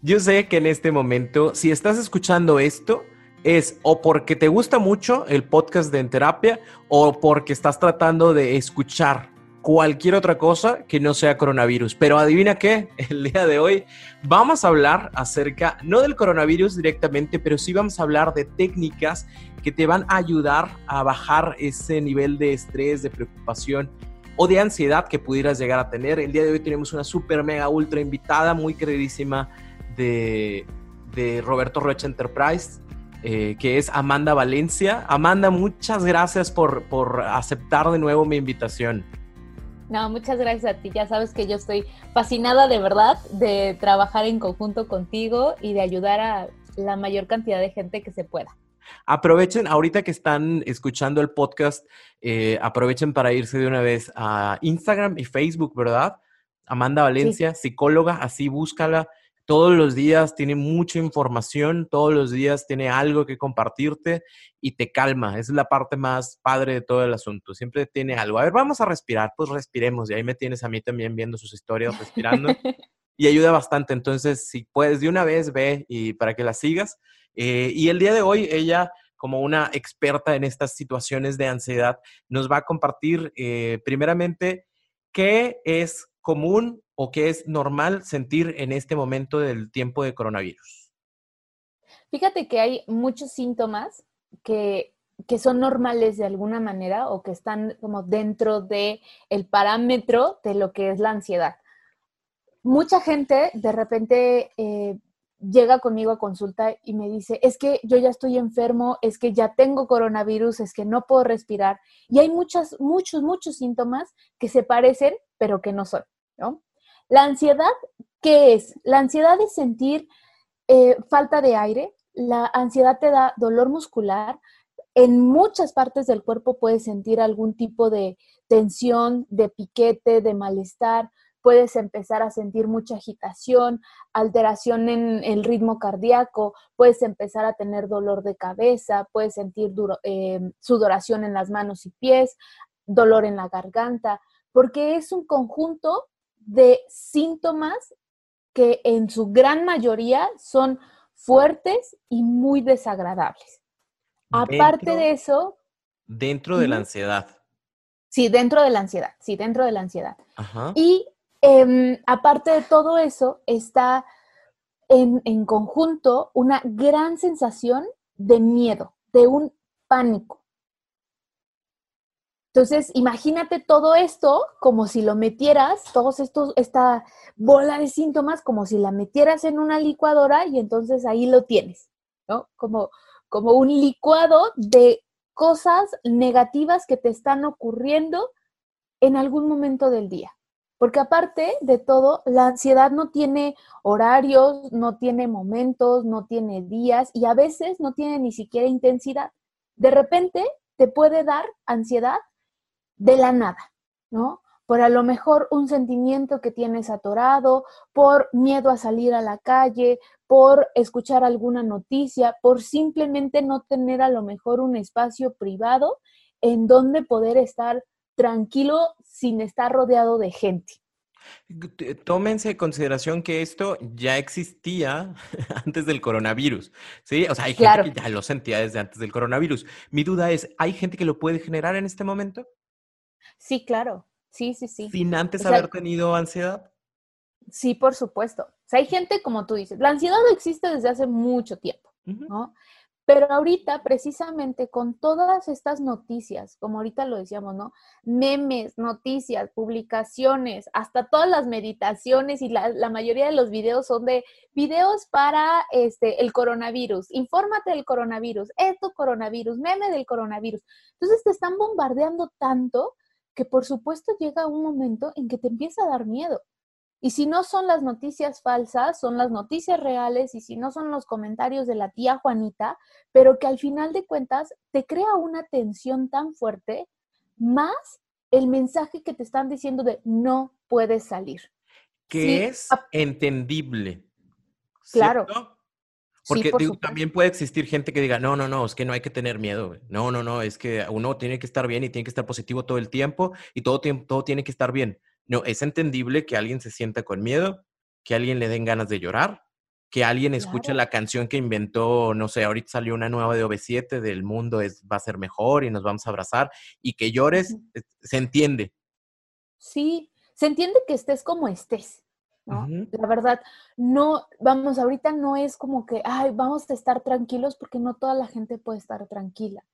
Yo sé que en este momento, si estás escuchando esto, es o porque te gusta mucho el podcast de En Terapia o porque estás tratando de escuchar cualquier otra cosa que no sea coronavirus. Pero adivina qué, el día de hoy vamos a hablar acerca, no del coronavirus directamente, pero sí vamos a hablar de técnicas que te van a ayudar a bajar ese nivel de estrés, de preocupación o de ansiedad que pudieras llegar a tener. El día de hoy tenemos una super mega ultra invitada muy queridísima de, de Roberto Rocha Enterprise. Eh, que es Amanda Valencia. Amanda, muchas gracias por, por aceptar de nuevo mi invitación. No, muchas gracias a ti. Ya sabes que yo estoy fascinada de verdad de trabajar en conjunto contigo y de ayudar a la mayor cantidad de gente que se pueda. Aprovechen, ahorita que están escuchando el podcast, eh, aprovechen para irse de una vez a Instagram y Facebook, ¿verdad? Amanda Valencia, psicóloga, así búscala todos los días tiene mucha información, todos los días tiene algo que compartirte y te calma. Esa es la parte más padre de todo el asunto. Siempre tiene algo. A ver, vamos a respirar, pues respiremos. Y ahí me tienes a mí también viendo sus historias, respirando. y ayuda bastante. Entonces, si puedes, de una vez ve y para que la sigas. Eh, y el día de hoy, ella, como una experta en estas situaciones de ansiedad, nos va a compartir eh, primeramente qué es común o qué es normal sentir en este momento del tiempo de coronavirus? Fíjate que hay muchos síntomas que, que son normales de alguna manera o que están como dentro de el parámetro de lo que es la ansiedad. Mucha gente de repente eh, llega conmigo a consulta y me dice, es que yo ya estoy enfermo, es que ya tengo coronavirus, es que no puedo respirar. Y hay muchos, muchos, muchos síntomas que se parecen, pero que no son, ¿no? La ansiedad, ¿qué es? La ansiedad es sentir eh, falta de aire, la ansiedad te da dolor muscular, en muchas partes del cuerpo puedes sentir algún tipo de tensión, de piquete, de malestar, puedes empezar a sentir mucha agitación, alteración en el ritmo cardíaco, puedes empezar a tener dolor de cabeza, puedes sentir eh, sudoración en las manos y pies, dolor en la garganta, porque es un conjunto de síntomas que en su gran mayoría son fuertes y muy desagradables. Aparte de eso... Dentro de la ansiedad. Sí, dentro de la ansiedad, sí, dentro de la ansiedad. Y em, aparte de todo eso, está en, en conjunto una gran sensación de miedo, de un pánico. Entonces, imagínate todo esto como si lo metieras, todos estos, esta bola de síntomas, como si la metieras en una licuadora y entonces ahí lo tienes, ¿no? Como, como un licuado de cosas negativas que te están ocurriendo en algún momento del día. Porque aparte de todo, la ansiedad no tiene horarios, no tiene momentos, no tiene días y a veces no tiene ni siquiera intensidad. De repente te puede dar ansiedad de la nada, ¿no? Por a lo mejor un sentimiento que tienes atorado, por miedo a salir a la calle, por escuchar alguna noticia, por simplemente no tener a lo mejor un espacio privado en donde poder estar tranquilo sin estar rodeado de gente. Tómense en consideración que esto ya existía antes del coronavirus, ¿sí? O sea, hay gente que ya lo sentía desde antes del coronavirus. Mi duda es, ¿hay gente que lo puede generar en este momento? Sí, claro. Sí, sí, sí. Sin antes haber tenido ansiedad. Sí, por supuesto. O sea, hay gente, como tú dices, la ansiedad existe desde hace mucho tiempo, ¿no? Pero ahorita, precisamente con todas estas noticias, como ahorita lo decíamos, ¿no? Memes, noticias, publicaciones, hasta todas las meditaciones y la, la, mayoría de los videos son de videos para este, el coronavirus. Infórmate del coronavirus, esto coronavirus, meme del coronavirus. Entonces te están bombardeando tanto que por supuesto llega un momento en que te empieza a dar miedo. Y si no son las noticias falsas, son las noticias reales y si no son los comentarios de la tía Juanita, pero que al final de cuentas te crea una tensión tan fuerte, más el mensaje que te están diciendo de no puedes salir. Que es entendible. Claro. Porque también puede existir gente que diga, no, no, no, es que no hay que tener miedo. No, no, no, es que uno tiene que estar bien y tiene que estar positivo todo el tiempo y todo, todo tiene que estar bien. No, es entendible que alguien se sienta con miedo, que alguien le den ganas de llorar, que alguien escuche la canción que inventó, no sé, ahorita salió una nueva de OV7 del mundo es, va a ser mejor y nos vamos a abrazar y que llores, se entiende. Sí, se entiende que estés como estés, ¿no? La verdad, no, vamos, ahorita no es como que, ay, vamos a estar tranquilos porque no toda la gente puede estar tranquila.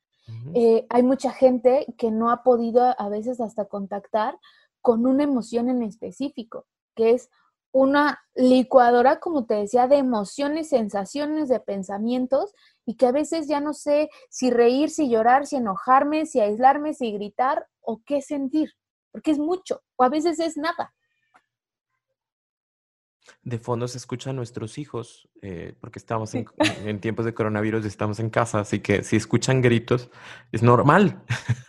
Eh, hay mucha gente que no ha podido a veces hasta contactar con una emoción en específico, que es una licuadora, como te decía, de emociones, sensaciones, de pensamientos, y que a veces ya no sé si reír, si llorar, si enojarme, si aislarme, si gritar o qué sentir, porque es mucho, o a veces es nada. De fondo se escuchan nuestros hijos, eh, porque estamos en, tiempos de coronavirus, estamos en casa, así que si escuchan gritos, es normal.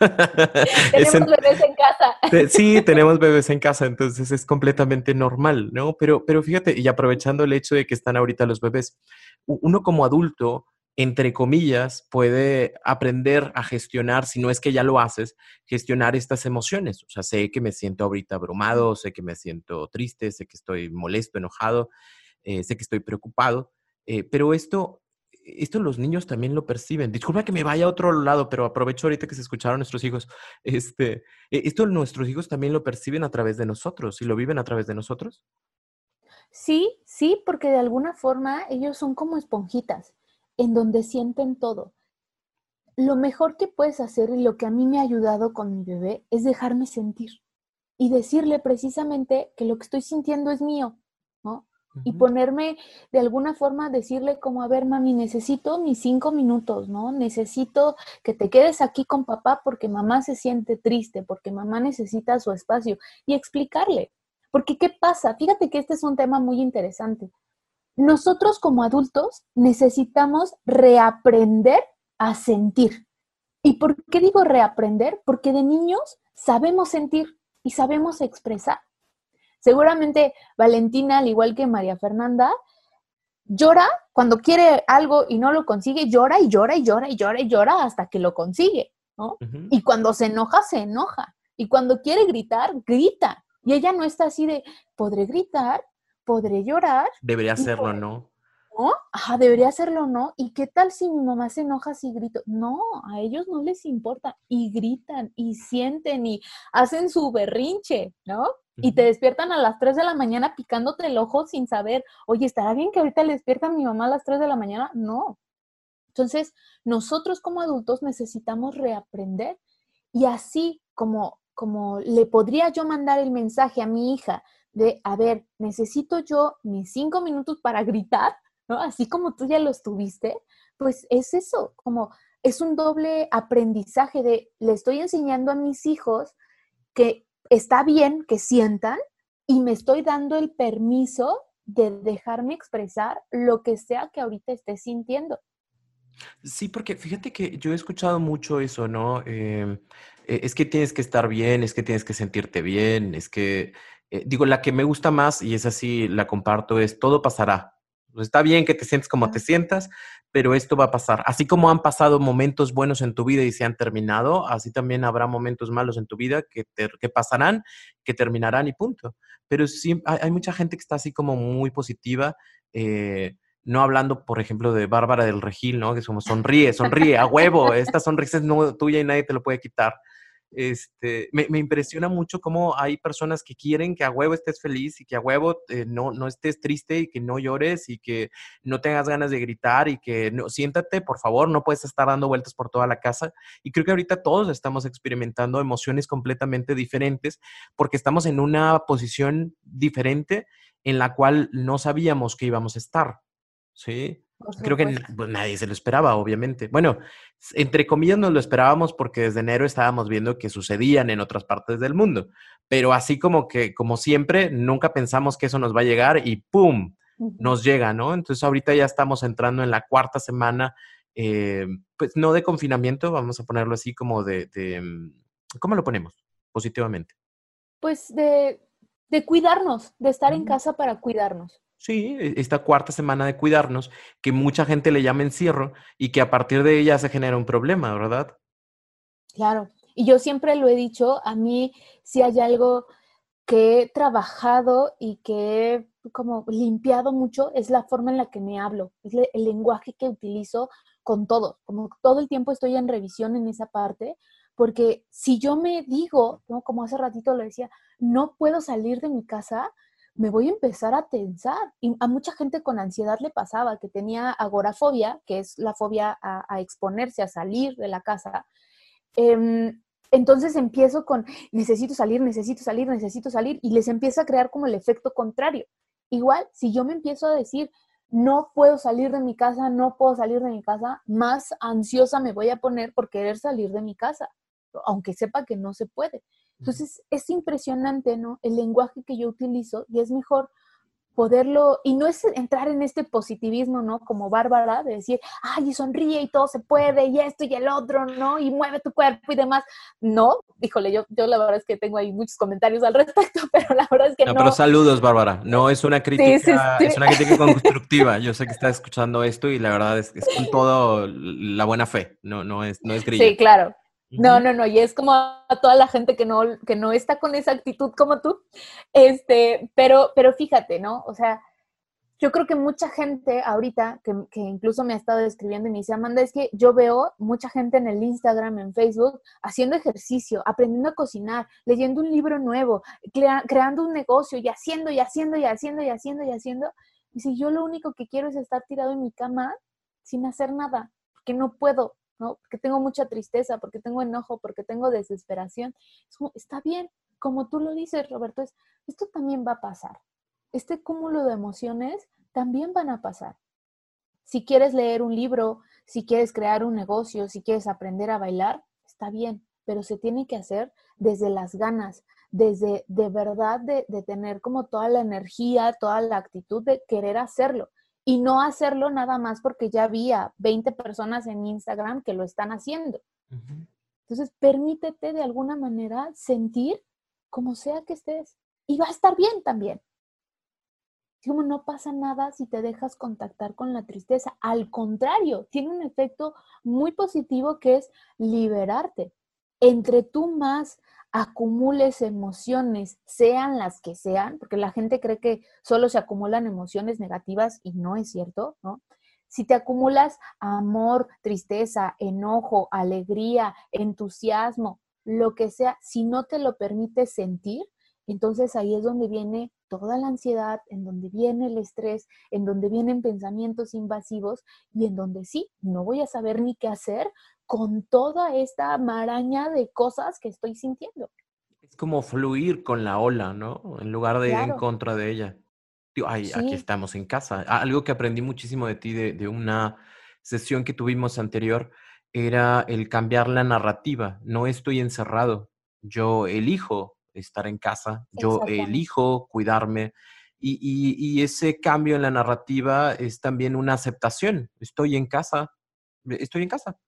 Tenemos bebés en casa. sí, tenemos bebés en casa, entonces es completamente normal, ¿no? Pero, pero fíjate, y aprovechando el hecho de que están ahorita los bebés, uno como adulto entre comillas, puede aprender a gestionar, si no es que ya lo haces, gestionar estas emociones. O sea, sé que me siento ahorita abrumado, sé que me siento triste, sé que estoy molesto, enojado, eh, sé que estoy preocupado, eh, pero esto, esto los niños también lo perciben. Disculpa que me vaya a otro lado, pero aprovecho ahorita que se escucharon nuestros hijos. Este, e, ¿Esto nuestros hijos también lo perciben a través de nosotros y lo viven a través de nosotros? Sí, sí, porque de alguna forma ellos son como esponjitas en donde sienten todo. Lo mejor que puedes hacer y lo que a mí me ha ayudado con mi bebé es dejarme sentir y decirle precisamente que lo que estoy sintiendo es mío, ¿no? Y ponerme de alguna forma, decirle como, a ver, mami, necesito mis cinco minutos, ¿no? Necesito que te quedes aquí con papá porque mamá se siente triste, porque mamá necesita su espacio y explicarle. Porque, ¿qué pasa? Fíjate que este es un tema muy interesante nosotros como adultos necesitamos reaprender a sentir. ¿Y por qué digo reaprender? Porque de niños sabemos sentir y sabemos expresar. Seguramente Valentina, al igual que María Fernanda, llora cuando quiere algo y no lo consigue, llora y llora y llora y llora y llora hasta que lo consigue, ¿no? Y cuando se enoja, se enoja. Y cuando quiere gritar, grita. Y ella no está así de, podré gritar, podré llorar. Debería hacerlo, ¿no? ¿No? Ajá, debería hacerlo, ¿no? ¿Y qué tal si mi mamá se enoja si grito? No, a ellos no les importa y gritan y sienten y hacen su berrinche, ¿no? Y te despiertan a las 3 de la mañana picándote el ojo sin saber, oye, ¿estará bien que ahorita le despiertan mi mamá a las 3 de la mañana? No. Entonces, nosotros como adultos necesitamos reaprender y así como, como le podría yo mandar el mensaje a mi hija de, a ver, necesito yo mis cinco minutos para gritar, ¿no? Así como tú ya los tuviste, pues es eso, como es un doble aprendizaje de, le estoy enseñando a mis hijos que está bien que sientan y me estoy dando el permiso de dejarme expresar lo que sea que ahorita esté sintiendo. Sí, porque fíjate que yo he escuchado mucho eso, ¿no? Em, e, es que tienes que estar bien, es que tienes que sentirte bien, es que eh, digo, la que me gusta más, y es así, la comparto, es todo pasará. Está bien que te sientes como te sientas, pero esto va a pasar. Así como han pasado momentos buenos en tu vida y se han terminado, así también habrá momentos malos en tu vida que, que pasarán, que terminarán y punto. Pero sí, hay, mucha gente que está así como muy positiva. Eh, no hablando, por ejemplo, de Bárbara del Regil, ¿no? Que somos sonríe, sonríe, a huevo, esta sonrisa es no tuya y nadie te lo puede quitar este, me, impresiona mucho cómo hay personas que quieren que a huevo estés feliz y que a huevo eh, no, no estés triste y que no llores y que no tengas ganas de gritar y que no, siéntate, por favor, no puedes estar dando vueltas por toda la casa. Y creo que ahorita todos estamos experimentando emociones completamente diferentes porque estamos en una posición diferente en la cual no sabíamos que íbamos a estar. ¿Sí? Creo que pues, nadie se lo esperaba, obviamente. Bueno, entre comillas nos lo esperábamos porque desde enero estábamos viendo que sucedían en otras partes del mundo, pero así como que, como siempre, nunca pensamos que eso nos va a llegar y ¡pum! nos llega, ¿no? Entonces ahorita ya estamos entrando en la cuarta semana, eh, pues no de confinamiento, vamos a ponerlo así como de, mm, ¿cómo lo ponemos positivamente? Pues de, de cuidarnos, de estar en casa para cuidarnos. Sí, e, esta cuarta semana de cuidarnos, que mucha gente le llama encierro y que a partir de ella se genera un problema, ¿verdad? Claro, y yo siempre lo he dicho, a mí si hay algo que he trabajado y que he como limpiado mucho es la forma en la que me hablo, es el lenguaje que utilizo con todo, como todo el tiempo estoy en revisión en esa parte, porque si yo me digo, como hace ratito lo decía, no puedo salir de mi casa, me voy a empezar a tensar. Y a mucha gente con ansiedad le pasaba que tenía agorafobia, que es la fobia a, exponerse, a salir de la casa. Em, entonces empiezo con, necesito salir, necesito salir, necesito salir, y les empieza a crear como el efecto contrario. Igual, si yo me empiezo a decir, no puedo salir de mi casa, no puedo salir de mi casa, más ansiosa me voy a poner por querer salir de mi casa, aunque sepa que no se puede. Entonces, es impresionante, ¿no? El lenguaje que yo utilizo y es mejor poderlo, y no es entrar en este positivismo, ¿no? Como Bárbara, de decir, ay, y sonríe y todo se puede, y esto y el otro, ¿no? Y mueve tu cuerpo y demás. No, híjole, yo, yo la verdad es que tengo ahí muchos comentarios al respecto, pero la verdad es que no. No, pero saludos, Bárbara. No es una crítica, es una crítica constructiva. Yo sé que estás escuchando esto y la verdad es, es con todo la buena fe, no, no es, no es Sí, claro. No, no, no, y es como a toda la gente que no, que no está con esa actitud como tú, este, pero, pero fíjate, ¿no? O sea, yo creo que mucha gente ahorita, que, que, incluso me ha estado escribiendo y me dice, Amanda, es que yo veo mucha gente en el Instagram, en Facebook, haciendo ejercicio, aprendiendo a cocinar, leyendo un libro nuevo, creando un negocio y haciendo y haciendo y haciendo y haciendo y haciendo. Y si yo lo único que quiero es estar tirado en mi cama sin hacer nada, porque no puedo, ¿no? Porque tengo mucha tristeza, porque tengo enojo, porque tengo desesperación. está bien, como tú lo dices, Roberto, es, esto también va a pasar. Este cúmulo de emociones también van a pasar. Si quieres leer un libro, si quieres crear un negocio, si quieres aprender a bailar, está bien, pero se tiene que hacer desde las ganas, desde de verdad de, de tener como toda la energía, toda la actitud de querer hacerlo y no hacerlo nada más porque ya había 20 personas en Instagram que lo están haciendo. Entonces, permítete de alguna manera sentir como sea que estés y va a estar bien también. Como no pasa nada si te dejas contactar con la tristeza. Al contrario, tiene un efecto muy positivo que es liberarte. Entre tú más acumules emociones, sean las que sean, porque la gente cree que solo se acumulan emociones negativas y no es cierto, ¿no? Si te acumulas amor, tristeza, enojo, alegría, entusiasmo, lo que sea, si no te lo permites sentir, entonces ahí es donde viene toda la ansiedad, en donde viene el estrés, en donde vienen pensamientos invasivos y en donde sí, no voy a saber ni qué hacer con toda esta maraña de cosas que estoy sintiendo. Es como fluir con la ola, ¿no? En lugar de ir en contra de ella. ay, aquí estamos en casa. Algo que aprendí muchísimo de ti de, una sesión que tuvimos anterior era el cambiar la narrativa. No estoy encerrado, yo elijo estar en casa, yo elijo cuidarme. Y, y, ese cambio en la narrativa es también una aceptación. Estoy en casa, estoy en casa.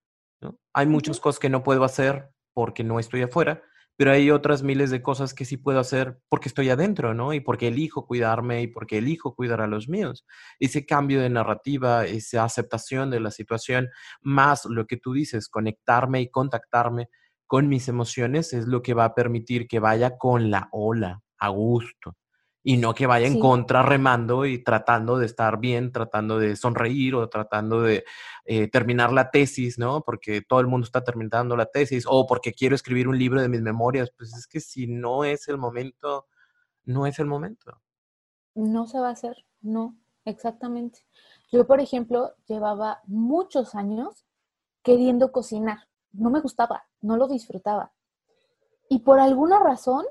Hay muchas cosas que no puedo hacer porque no estoy afuera, pero hay otras miles de cosas que sí puedo hacer porque estoy adentro, ¿no? Y porque elijo cuidarme y porque elijo cuidar a los míos. Ese cambio de narrativa, esa aceptación de la situación, más lo que tú dices, conectarme y contactarme con mis emociones es lo que va a permitir que vaya con la ola a gusto y no que vaya en contra remando y tratando de estar bien, tratando de sonreír o tratando de eh, terminar la tesis, ¿no? Porque todo el mundo está terminando la tesis o porque quiero escribir un libro de mis memorias. Pues es que si no es el momento, no es el momento. No se va a hacer, no, exactamente. Yo, por ejemplo, llevaba muchos años queriendo cocinar. No me gustaba, no lo disfrutaba. Y por alguna razón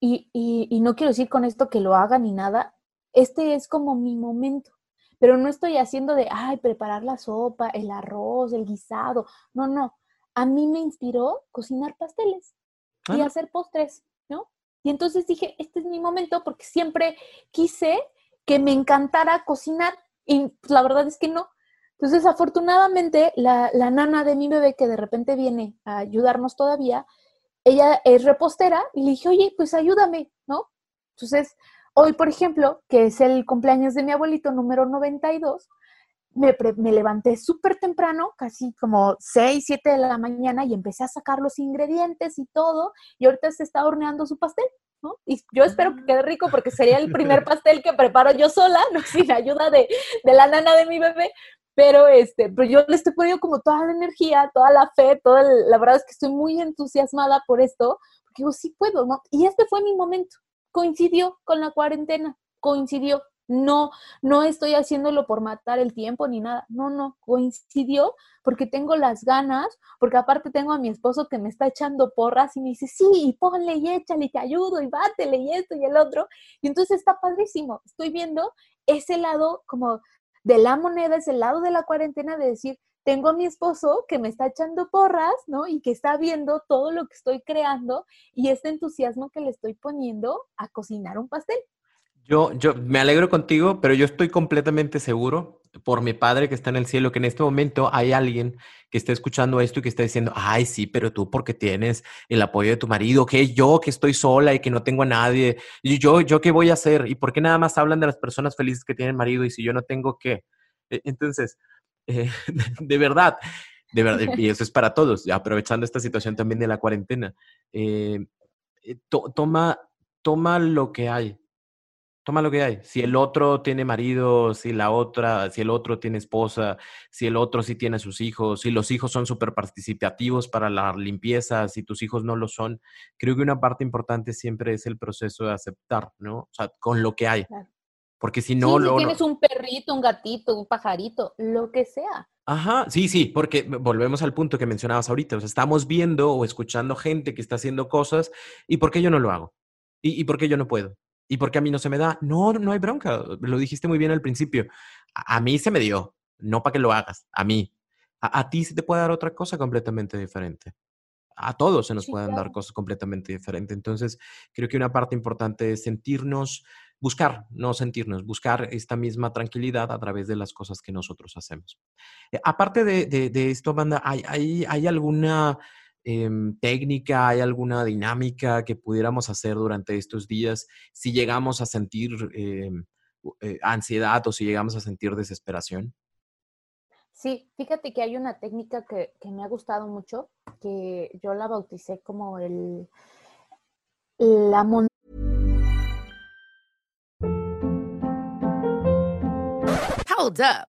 y, y, no quiero decir con esto que lo haga ni nada, este es como mi momento, pero no estoy haciendo de, ay, preparar la sopa, el arroz, el guisado, no, no, a mí me inspiró cocinar pasteles y hacer postres, ¿no? Y entonces dije, este es mi momento porque siempre quise que me encantara cocinar y pues, la verdad es que no. Entonces, afortunadamente, la, la nana de mi bebé que de repente viene a ayudarnos todavía, ella es repostera y le dije, oye, pues ayúdame, ¿no? Entonces, hoy, por ejemplo, que es el cumpleaños de mi abuelito número 92, me, me levanté súper temprano, casi como 6, 7 de la mañana y empecé a sacar los ingredientes y todo, y ahorita se está horneando su pastel. ¿no? Y yo espero que quede rico porque sería el primer pastel que preparo yo sola, ¿no? sin ayuda de, de la nana de mi bebé, pero este, pero yo le estoy poniendo como toda la energía, toda la fe, toda la verdad es que estoy muy entusiasmada por esto, porque digo, sí puedo, ¿no? Y este fue mi momento, coincidió con la cuarentena, coincidió, no, no estoy haciéndolo por matar el tiempo ni nada. No, no, coincidió porque tengo las ganas, porque aparte tengo a mi esposo que me está echando porras y me dice, sí, ponle y échale, te ayudo y bátele y esto y el otro. Y entonces está padrísimo. Estoy viendo ese lado como de la moneda, ese lado de la cuarentena de decir, tengo a mi esposo que me está echando porras, ¿no? Y que está viendo todo lo que estoy creando y este entusiasmo que le estoy poniendo a cocinar un pastel. Yo, yo me alegro contigo, pero yo estoy completamente seguro por mi padre que está en el cielo que en este momento hay alguien que está escuchando esto y que está diciendo, ay, sí, pero tú porque tienes el apoyo de tu marido, que yo que estoy sola y que no tengo a nadie, y yo, yo qué voy a hacer, y por qué nada más hablan de las personas felices que tienen marido y si yo no tengo qué. E, entonces, eh, de verdad, de verdad, y eso es para todos, aprovechando esta situación también de la cuarentena, eh, eh, toma, toma lo que hay toma lo que hay. Si el otro tiene marido, si la otra, si el otro tiene esposa, si el otro sí tiene sus hijos, si los hijos son súper participativos para la limpieza, si tus hijos no lo son, creo que una parte importante siempre es el proceso de aceptar, ¿no? O sea, con lo que hay. Porque si no... Sí, si tienes un perrito, un gatito, un pajarito, lo que sea. Ajá, sí, sí, porque volvemos al punto que mencionabas ahorita. O sea, estamos viendo o escuchando gente que está haciendo cosas y ¿por qué yo no lo hago? ¿Y, y por qué yo no puedo? ¿Y por qué a mí no se me da? No, no hay bronca. Lo dijiste muy bien al principio. A, mí se me dio. No para que lo hagas. A mí. A, ti se te puede dar otra cosa completamente diferente. A todos se nos pueden dar cosas completamente diferentes. Entonces, creo que una parte importante es sentirnos, buscar, no sentirnos, buscar esta misma tranquilidad a través de las cosas que nosotros hacemos. Eh, aparte de, de, esto, Amanda, ¿hay, hay, hay alguna Em, técnica, hay alguna dinámica que pudiéramos hacer durante estos días si llegamos a sentir em, eh, ansiedad o si llegamos a sentir desesperación? Sí, fíjate que hay una técnica que, que me ha gustado mucho, que yo la bauticé como el la Hold up.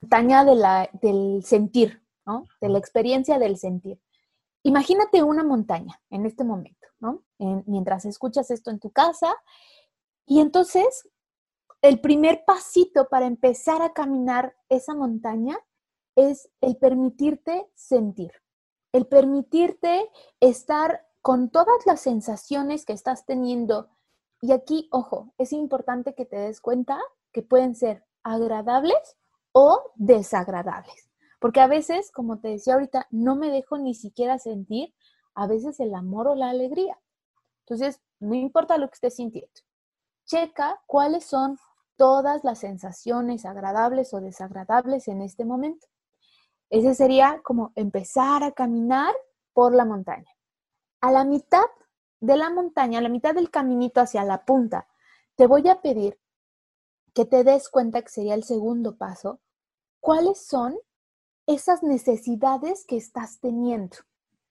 montaña de la, del sentir, ¿no? De la experiencia del sentir. Imagínate una montaña en este momento, ¿no? mientras escuchas esto en tu casa. Y entonces, el primer pasito para empezar a caminar esa montaña es el permitirte sentir, el permitirte estar con todas las sensaciones que estás teniendo. Y aquí, ojo, es importante que te des cuenta que pueden ser agradables o desagradables. Porque a veces, como te decía ahorita, no me dejo ni siquiera sentir a veces el amor o la alegría. Entonces, no importa lo que estés sintiendo. Checa cuáles son todas las sensaciones agradables o desagradables en este momento. Ese sería como empezar a caminar por la montaña. A la mitad de la montaña, a la mitad del caminito hacia la punta, te voy a pedir que te des cuenta que sería el segundo paso, cuáles son esas necesidades que estás teniendo.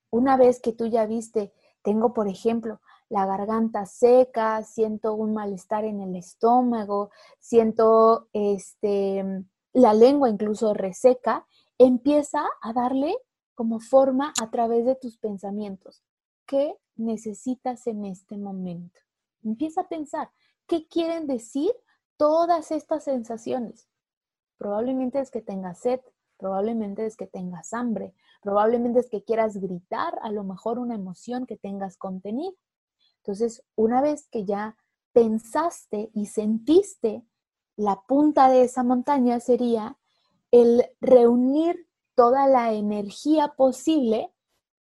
Una vez que tú ya viste, tengo, por ejemplo, la garganta seca, siento un malestar en el estómago, siento este, la lengua incluso reseca, empieza a darle como forma a través de tus pensamientos. ¿Qué necesitas en este momento? Empieza a pensar, qué quieren decir todas estas sensaciones. Probablemente es que tengas sed, probablemente es que tengas hambre, probablemente es que quieras gritar, a lo mejor una emoción que tengas contenida. Entonces, una vez que ya pensaste y sentiste, la punta de esa montaña sería el reunir toda la energía posible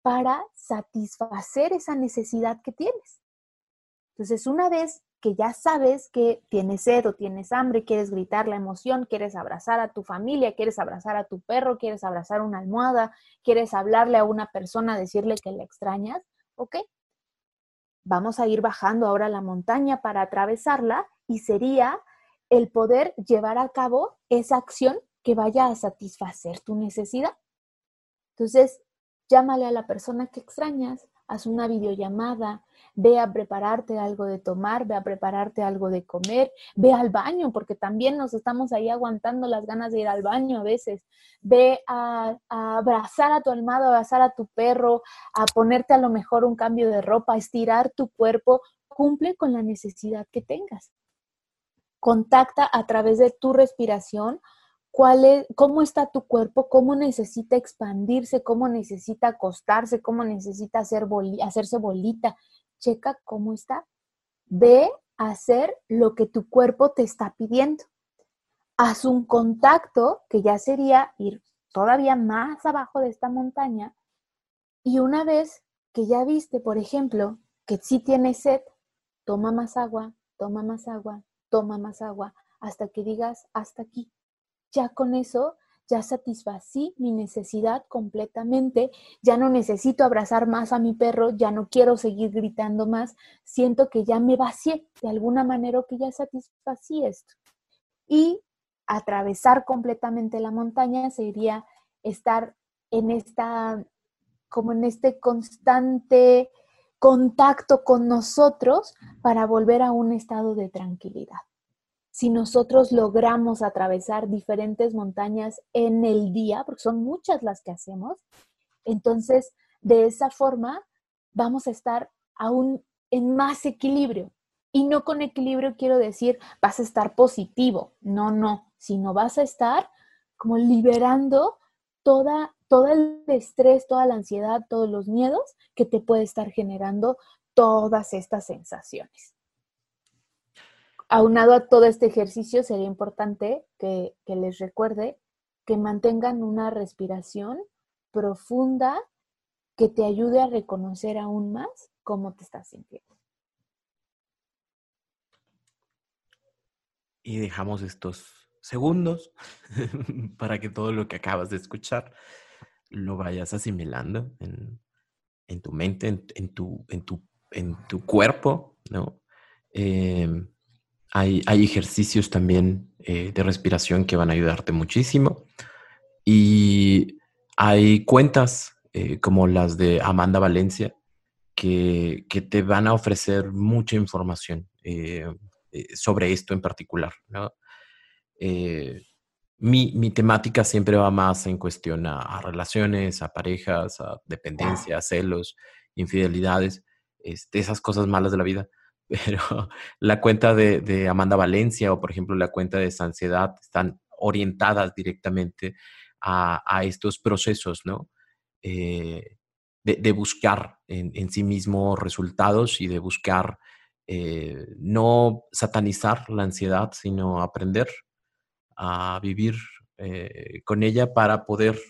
para satisfacer esa necesidad que tienes. Entonces, una vez que ya sabes que tienes sed o tienes hambre, quieres gritar la emoción, quieres abrazar a tu familia, quieres abrazar a tu perro, quieres abrazar una almohada, quieres hablarle a una persona, decirle que le extrañas, ¿ok? Vamos a ir bajando ahora la montaña para atravesarla y sería el poder llevar a cabo esa acción que vaya a satisfacer tu necesidad. Entonces, llámale a la persona que extrañas, haz una videollamada, ve a prepararte algo de tomar, ve a prepararte algo de comer, ve al baño, porque también nos estamos ahí aguantando las ganas de ir al baño a veces. Ve a, abrazar a tu almado, abrazar a tu perro, a ponerte a lo mejor un cambio de ropa, estirar tu cuerpo, cumple con la necesidad que tengas. Contacta a través de tu respiración cuál es, cómo está tu cuerpo, cómo necesita expandirse, cómo necesita acostarse, cómo necesita hacer hacerse bolita. Checa cómo está. Ve a hacer lo que tu cuerpo te está pidiendo. Haz un contacto, que ya sería ir todavía más abajo de esta montaña. Y una vez que ya viste, por ejemplo, que sí tienes sed, toma más agua, toma más agua, toma más agua, hasta que digas hasta aquí ya con eso ya satisfací mi necesidad completamente, ya no necesito abrazar más a mi perro, ya no quiero seguir gritando más, siento que ya me vacié de alguna manera que ya satisfací esto. Y atravesar completamente la montaña sería estar en esta, como en este constante contacto con nosotros para volver a un estado de tranquilidad si nosotros logramos atravesar diferentes montañas en el día, porque son muchas las que hacemos, entonces de esa forma vamos a estar aún en más equilibrio. Y no con equilibrio quiero decir vas a estar positivo, no, no, sino vas a estar como liberando toda, todo el estrés, toda la ansiedad, todos los miedos que te puede estar generando todas estas sensaciones aunado a todo este ejercicio, sería importante que, les recuerde que mantengan una respiración profunda que te ayude a reconocer aún más cómo te estás sintiendo. Y dejamos estos segundos para que todo lo que acabas de escuchar lo vayas asimilando en, tu mente, en, tu, cuerpo, ¿no? Em, hay, ejercicios también eh, de respiración que van a ayudarte muchísimo. Y hay cuentas eh, como las de Amanda Valencia que, te van a ofrecer mucha información eh, sobre esto en particular. Mi, temática siempre va más en cuestión a, relaciones, a parejas, a dependencia, a celos, infidelidades, este, esas cosas malas de la vida pero la cuenta de, Amanda Valencia o, por ejemplo, la cuenta de Sanciedad están orientadas directamente a, estos procesos, ¿no? Eh, de, buscar en, sí mismo resultados y de buscar eh, no satanizar la ansiedad, sino aprender a vivir eh, con ella para poder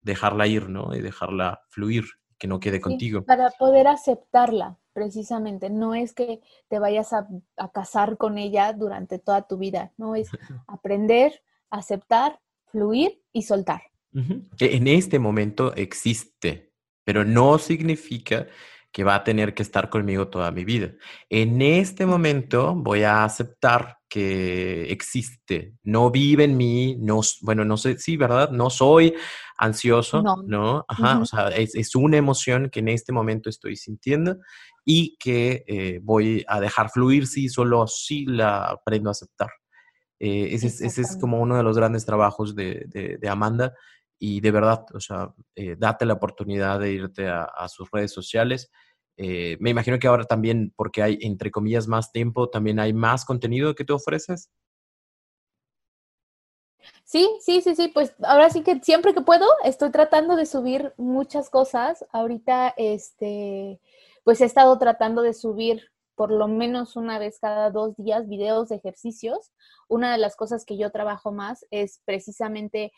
dejarla ir, ¿no? Y dejarla fluir, que no quede contigo. Para poder aceptarla, precisamente. No es que te vayas a, casar con ella durante toda tu vida, no es aprender, aceptar, fluir y soltar. En este momento existe, pero no significa que va a tener que estar conmigo toda mi vida. En este momento voy a aceptar que existe, no vive en mí, no, bueno, no sé, sí, ¿verdad? No soy ansioso, ¿no? Ajá, o sea, es, una emoción que en este momento estoy sintiendo y que eh, voy a dejar fluir si solo si la aprendo a aceptar. Eh, ese, es, como uno de los grandes trabajos de, Amanda y de verdad, o sea, eh, date la oportunidad de irte a, sus redes sociales Eh, me imagino que ahora también, porque hay, entre comillas, más tiempo, también hay más contenido que tú ofreces. Sí, sí, sí, sí, pues ahora sí que siempre que puedo estoy tratando de subir muchas cosas. Ahorita, este, pues he estado tratando de subir por lo menos una vez cada dos días videos de ejercicios. Una de las cosas que yo trabajo más es precisamente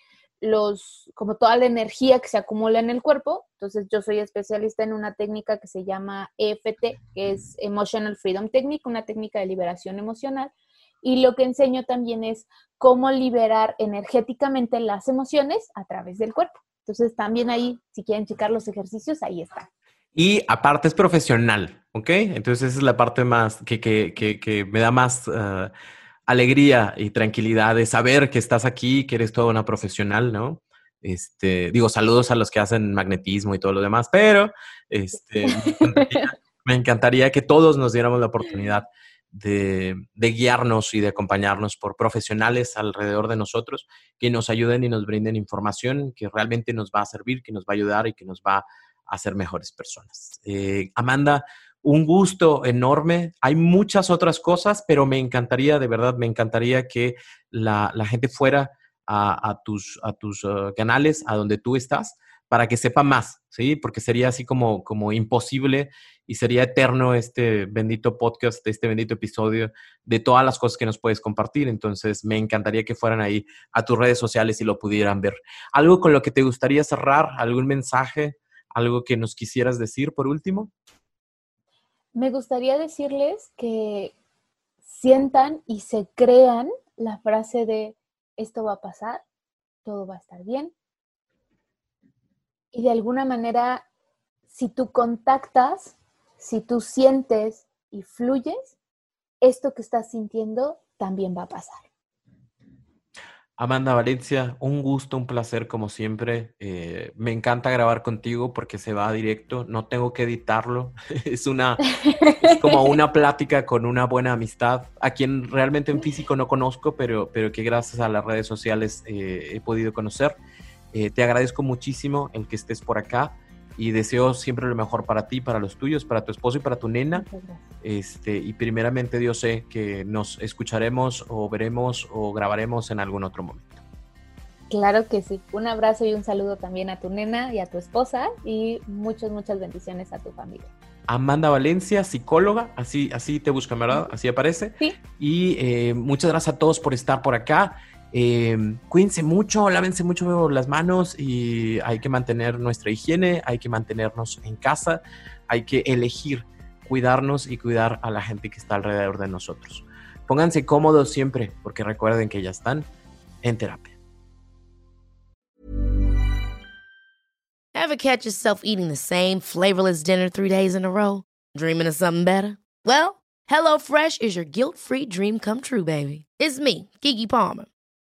los, como toda la energía que se acumula en el cuerpo. Entonces yo soy especialista en una técnica que se llama EFT, que es Emotional Freedom Technique, una técnica de liberación emocional. Y lo que enseño también es cómo liberar energéticamente las emociones a través del cuerpo. Entonces también ahí, si quieren checar los ejercicios, ahí está. Y aparte es profesional, ¿ok? Entonces esa es la parte más que, que, que, me da más uh, alegría y tranquilidad de saber que estás aquí, que eres toda una profesional, ¿no? Este, digo, saludos a los que hacen magnetismo y todo lo demás, pero este, me encantaría que todos nos diéramos la oportunidad de, guiarnos y de acompañarnos por profesionales alrededor de nosotros que nos ayuden y nos brinden información que realmente nos va a servir, que nos va a ayudar y que nos va a hacer mejores personas. Eh, Amanda, un gusto enorme. Hay muchas otras cosas, pero me encantaría, de verdad, me encantaría que la, gente fuera a, tus, a tus uh, canales, a donde tú estás, para que sepa más, ¿sí? Porque sería así como, como imposible y sería eterno este bendito podcast, este bendito episodio de todas las cosas que nos puedes compartir. Entonces, me encantaría que fueran ahí a tus redes sociales y lo pudieran ver. ¿Algo con lo que te gustaría cerrar? ¿Algún mensaje? ¿Algo que nos quisieras decir por último? Me gustaría decirles que sientan y se crean la frase de esto va a pasar, todo va a estar bien. Y de alguna manera, si tú contactas si tú sientes y fluyes, esto que estás sintiendo también va a pasar. Amanda Valencia, un gusto, un placer como siempre. Eh, me encanta grabar contigo porque se va directo, no tengo que editarlo. es una como una plática con una buena amistad, a quien realmente en físico no conozco, pero, pero que gracias a las redes sociales eh, he podido conocer. Eh, te agradezco muchísimo el que estés por acá y deseo siempre lo mejor para ti, para los tuyos, para tu esposo y para tu nena. Este, y primeramente Dios sé que nos escucharemos o veremos o grabaremos en algún otro momento. Claro que sí. Un abrazo y un saludo también a tu nena y a tu esposa y muchas, muchas bendiciones a tu familia. Amanda Valencia, psicóloga, así, así te buscan, ¿verdad? Así aparece. Sí. Y eh, muchas gracias a todos por estar por acá. Eh, cuídense mucho, lávense mucho las manos y hay que mantener nuestra higiene, hay que mantenernos en casa, hay que elegir cuidarnos y cuidar a la gente que está alrededor de nosotros. Pónganse cómodos siempre, porque recuerden que ya están en terapia. Ever catch yourself eating the same flavorless dinner three days in a row? Dreaming of something better? Well, HelloFresh is your guilt-free dream come true, baby. It's me, Kiki Palmer.